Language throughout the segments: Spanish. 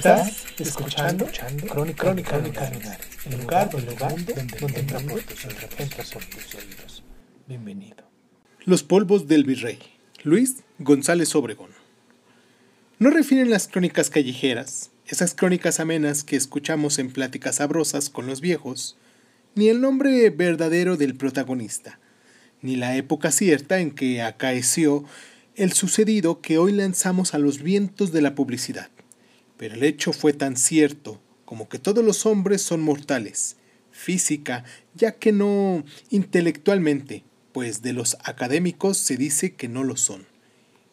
Estás escuchando, Crónica, Crónica, Lunares, el lugar, el lugar donde, donde entra por tus oídos. Bienvenido. Los polvos del virrey. Luis González Obregón. No refieren las crónicas callejeras, esas crónicas amenas que escuchamos en pláticas sabrosas con los viejos, ni el nombre verdadero del protagonista, ni la época cierta en que acaeció el sucedido que hoy lanzamos a los vientos de la publicidad. Pero el hecho fue tan cierto como que todos los hombres son mortales, física, ya que no intelectualmente, pues de los académicos se dice que no lo son.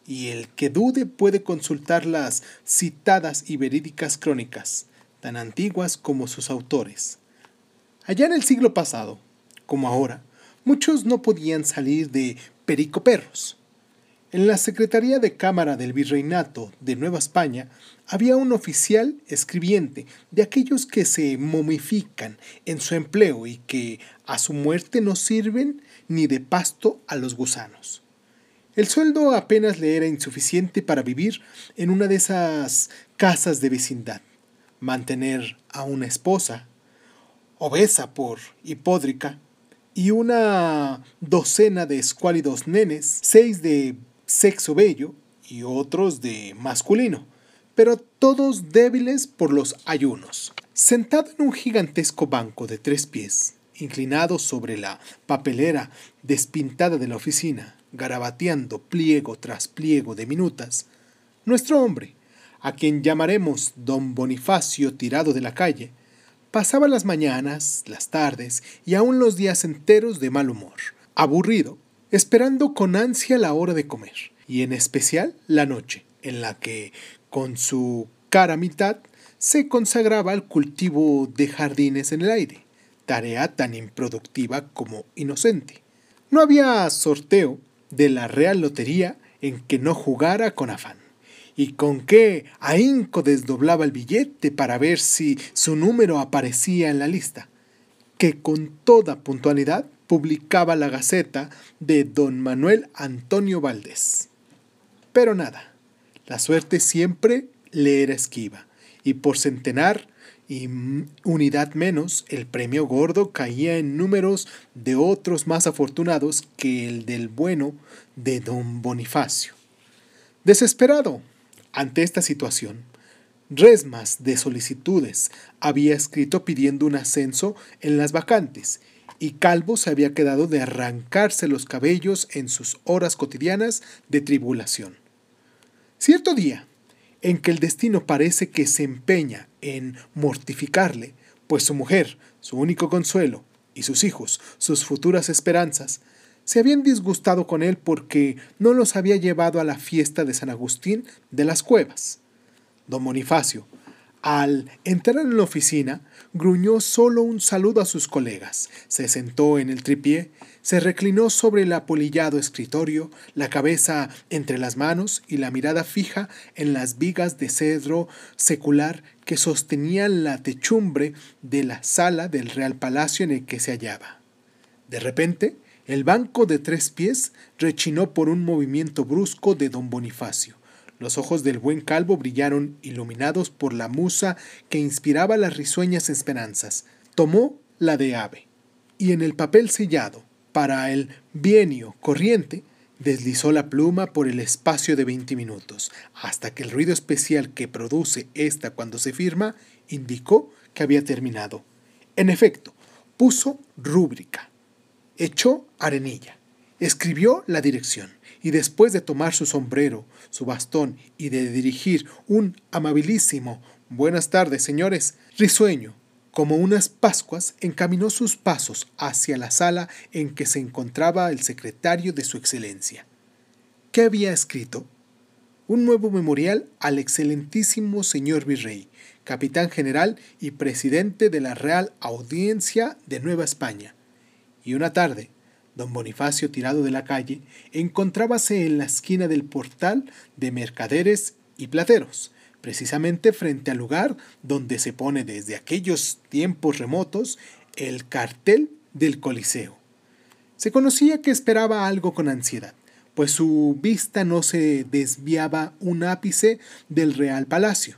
Y el que dude puede consultar las citadas y verídicas crónicas, tan antiguas como sus autores. Allá en el siglo pasado, como ahora, muchos no podían salir de Perico Perros. En la Secretaría de Cámara del Virreinato de Nueva España había un oficial escribiente de aquellos que se momifican en su empleo y que a su muerte no sirven ni de pasto a los gusanos. El sueldo apenas le era insuficiente para vivir en una de esas casas de vecindad, mantener a una esposa, obesa por hipódrica, y una docena de escuálidos nenes, seis de sexo bello y otros de masculino, pero todos débiles por los ayunos. Sentado en un gigantesco banco de tres pies, inclinado sobre la papelera despintada de la oficina, garabateando pliego tras pliego de minutas, nuestro hombre, a quien llamaremos don Bonifacio tirado de la calle, pasaba las mañanas, las tardes y aún los días enteros de mal humor, aburrido, esperando con ansia la hora de comer, y en especial la noche, en la que, con su cara mitad, se consagraba al cultivo de jardines en el aire, tarea tan improductiva como inocente. No había sorteo de la Real Lotería en que no jugara con afán. Y con qué ahínco desdoblaba el billete para ver si su número aparecía en la lista, que con toda puntualidad publicaba la Gaceta de don Manuel Antonio Valdés. Pero nada, la suerte siempre le era esquiva, y por centenar y unidad menos, el premio gordo caía en números de otros más afortunados que el del bueno de don Bonifacio. Desesperado ante esta situación, resmas de solicitudes había escrito pidiendo un ascenso en las vacantes, y Calvo se había quedado de arrancarse los cabellos en sus horas cotidianas de tribulación. Cierto día, en que el destino parece que se empeña en mortificarle, pues su mujer, su único consuelo, y sus hijos, sus futuras esperanzas, se habían disgustado con él porque no los había llevado a la fiesta de San Agustín de las Cuevas. Don Bonifacio, al entrar en la oficina, gruñó solo un saludo a sus colegas, se sentó en el tripié, se reclinó sobre el apolillado escritorio, la cabeza entre las manos y la mirada fija en las vigas de cedro secular que sostenían la techumbre de la sala del Real Palacio en el que se hallaba. De repente, el banco de tres pies rechinó por un movimiento brusco de don Bonifacio. Los ojos del buen calvo brillaron iluminados por la musa que inspiraba las risueñas esperanzas. Tomó la de ave, y en el papel sellado, para el bienio corriente, deslizó la pluma por el espacio de veinte minutos, hasta que el ruido especial que produce ésta cuando se firma indicó que había terminado. En efecto, puso rúbrica, echó arenilla, escribió la dirección y después de tomar su sombrero, su bastón y de dirigir un amabilísimo Buenas tardes, señores, risueño, como unas Pascuas, encaminó sus pasos hacia la sala en que se encontraba el secretario de su excelencia. ¿Qué había escrito? Un nuevo memorial al excelentísimo señor virrey, capitán general y presidente de la Real Audiencia de Nueva España. Y una tarde, don Bonifacio, tirado de la calle, encontrábase en la esquina del portal de mercaderes y plateros, precisamente frente al lugar donde se pone desde aquellos tiempos remotos el cartel del Coliseo. Se conocía que esperaba algo con ansiedad, pues su vista no se desviaba un ápice del Real Palacio.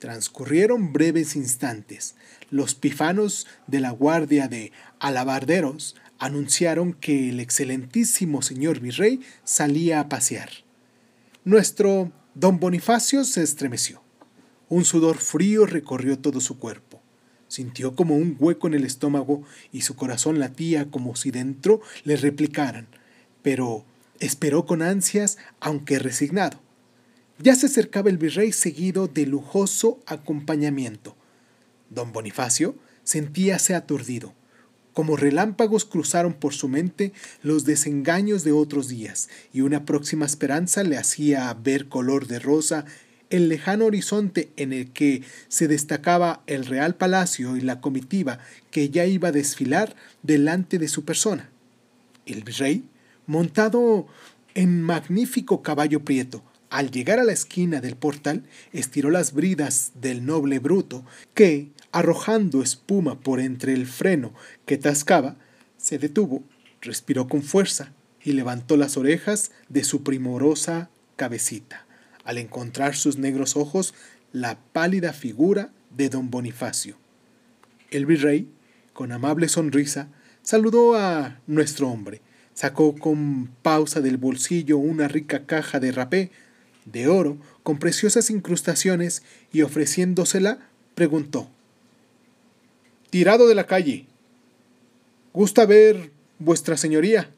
Transcurrieron breves instantes. Los pifanos de la guardia de alabarderos anunciaron que el excelentísimo señor virrey salía a pasear. Nuestro don Bonifacio se estremeció. Un sudor frío recorrió todo su cuerpo. Sintió como un hueco en el estómago y su corazón latía como si dentro le replicaran, pero esperó con ansias, aunque resignado. Ya se acercaba el virrey seguido de lujoso acompañamiento. Don Bonifacio sentíase aturdido. Como relámpagos cruzaron por su mente los desengaños de otros días, y una próxima esperanza le hacía ver color de rosa el lejano horizonte en el que se destacaba el Real Palacio y la comitiva que ya iba a desfilar delante de su persona. El virrey, montado en magnífico caballo prieto, al llegar a la esquina del portal, estiró las bridas del noble bruto, que, arrojando espuma por entre el freno que tascaba, se detuvo, respiró con fuerza y levantó las orejas de su primorosa cabecita, al encontrar sus negros ojos la pálida figura de don Bonifacio. El virrey, con amable sonrisa, saludó a nuestro hombre, sacó con pausa del bolsillo una rica caja de rapé de oro con preciosas incrustaciones y ofreciéndosela preguntó Tirado de la calle. ¿Gusta ver vuestra señoría?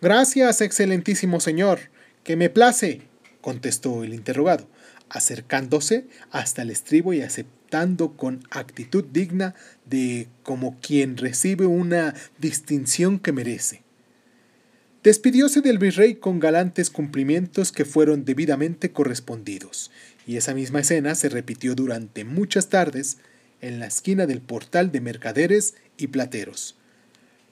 Gracias, excelentísimo señor, que me place, contestó el interrogado, acercándose hasta el estribo y aceptando con actitud digna de como quien recibe una distinción que merece. Despidióse del virrey con galantes cumplimientos que fueron debidamente correspondidos, y esa misma escena se repitió durante muchas tardes en la esquina del portal de mercaderes y plateros.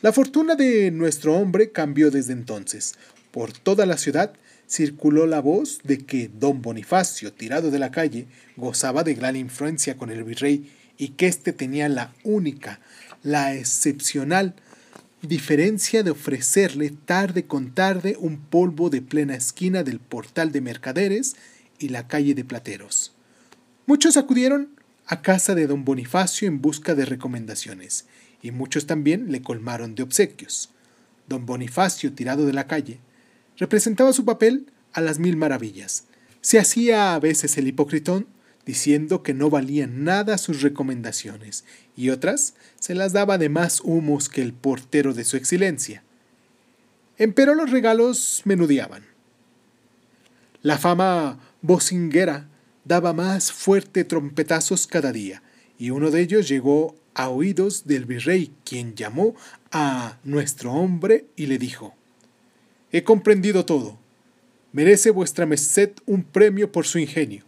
La fortuna de nuestro hombre cambió desde entonces. Por toda la ciudad circuló la voz de que don Bonifacio, tirado de la calle, gozaba de gran influencia con el virrey y que éste tenía la única, la excepcional diferencia de ofrecerle tarde con tarde un polvo de plena esquina del portal de mercaderes y la calle de plateros. Muchos acudieron a casa de don Bonifacio en busca de recomendaciones, y muchos también le colmaron de obsequios. Don Bonifacio, tirado de la calle, representaba su papel a las mil maravillas. Se hacía a veces el hipocritón diciendo que no valían nada sus recomendaciones, y otras se las daba de más humos que el portero de su excelencia. Empero los regalos menudeaban. La fama vocinguera daba más fuerte trompetazos cada día, y uno de ellos llegó a oídos del virrey, quien llamó a nuestro hombre y le dijo, He comprendido todo. Merece vuestra merced un premio por su ingenio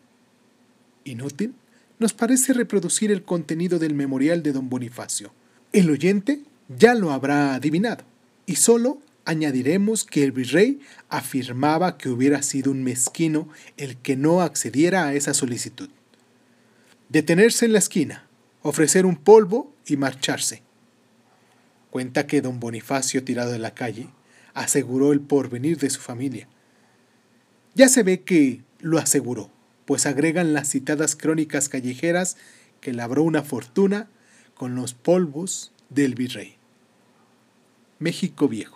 inútil, nos parece reproducir el contenido del memorial de don Bonifacio. El oyente ya lo habrá adivinado, y solo añadiremos que el virrey afirmaba que hubiera sido un mezquino el que no accediera a esa solicitud. Detenerse en la esquina, ofrecer un polvo y marcharse. Cuenta que don Bonifacio, tirado de la calle, aseguró el porvenir de su familia. Ya se ve que lo aseguró pues agregan las citadas crónicas callejeras que labró una fortuna con los polvos del virrey. México Viejo.